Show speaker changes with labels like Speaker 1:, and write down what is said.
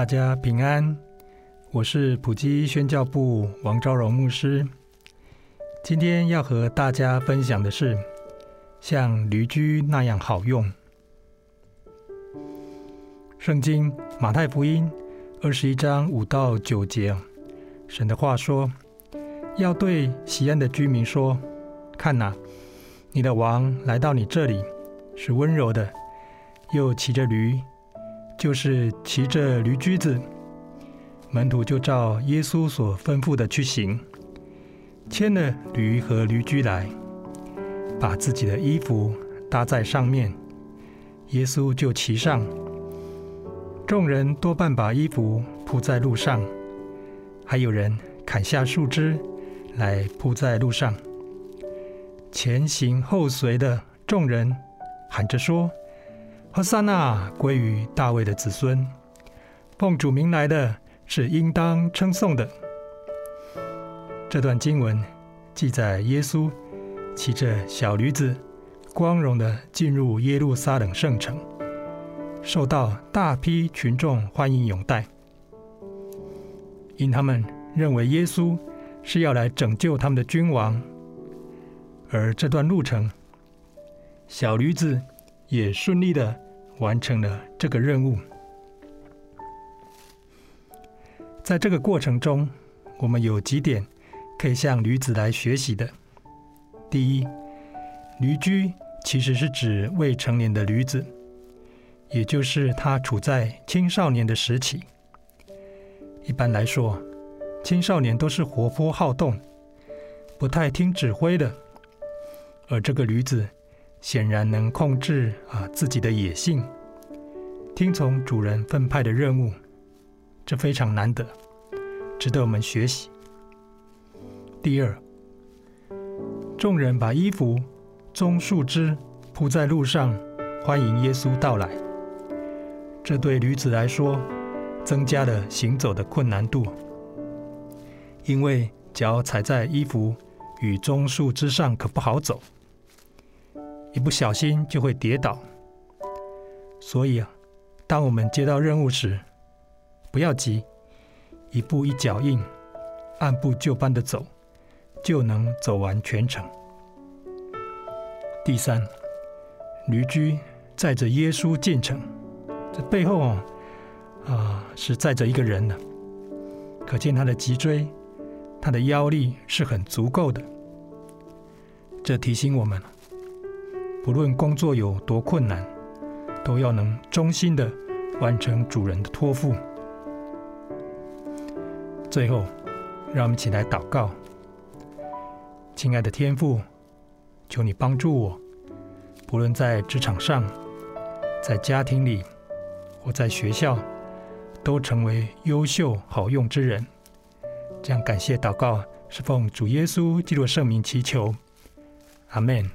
Speaker 1: 大家平安，我是普基宣教部王昭荣牧师。今天要和大家分享的是，像驴驹那样好用。圣经马太福音二十一章五到九节，神的话说：“要对西安的居民说，看哪，你的王来到你这里，是温柔的，又骑着驴。”就是骑着驴驹子，门徒就照耶稣所吩咐的去行，牵了驴和驴驹来，把自己的衣服搭在上面，耶稣就骑上。众人多半把衣服铺在路上，还有人砍下树枝来铺在路上。前行后随的众人喊着说。和散那归于大卫的子孙，奉主名来的是应当称颂的。这段经文记载耶稣骑着小驴子，光荣的进入耶路撒冷圣城，受到大批群众欢迎拥戴，因他们认为耶稣是要来拯救他们的君王。而这段路程，小驴子。也顺利的完成了这个任务。在这个过程中，我们有几点可以向驴子来学习的。第一，驴驹其实是指未成年的驴子，也就是他处在青少年的时期。一般来说，青少年都是活泼好动，不太听指挥的，而这个驴子。显然能控制啊自己的野性，听从主人分派的任务，这非常难得，值得我们学习。第二，众人把衣服、棕树枝铺在路上，欢迎耶稣到来。这对驴子来说，增加了行走的困难度，因为脚踩在衣服与棕树枝上，可不好走。一不小心就会跌倒，所以啊，当我们接到任务时，不要急，一步一脚印，按部就班的走，就能走完全程。第三，驴驹载着耶稣进城，这背后啊，啊是载着一个人的，可见他的脊椎，他的腰力是很足够的。这提醒我们。不论工作有多困难，都要能忠心的完成主人的托付。最后，让我们起来祷告：亲爱的天父，求你帮助我，不论在职场上、在家庭里或在学校，都成为优秀好用之人。这样感谢祷告，是奉主耶稣基督圣名祈求，阿门。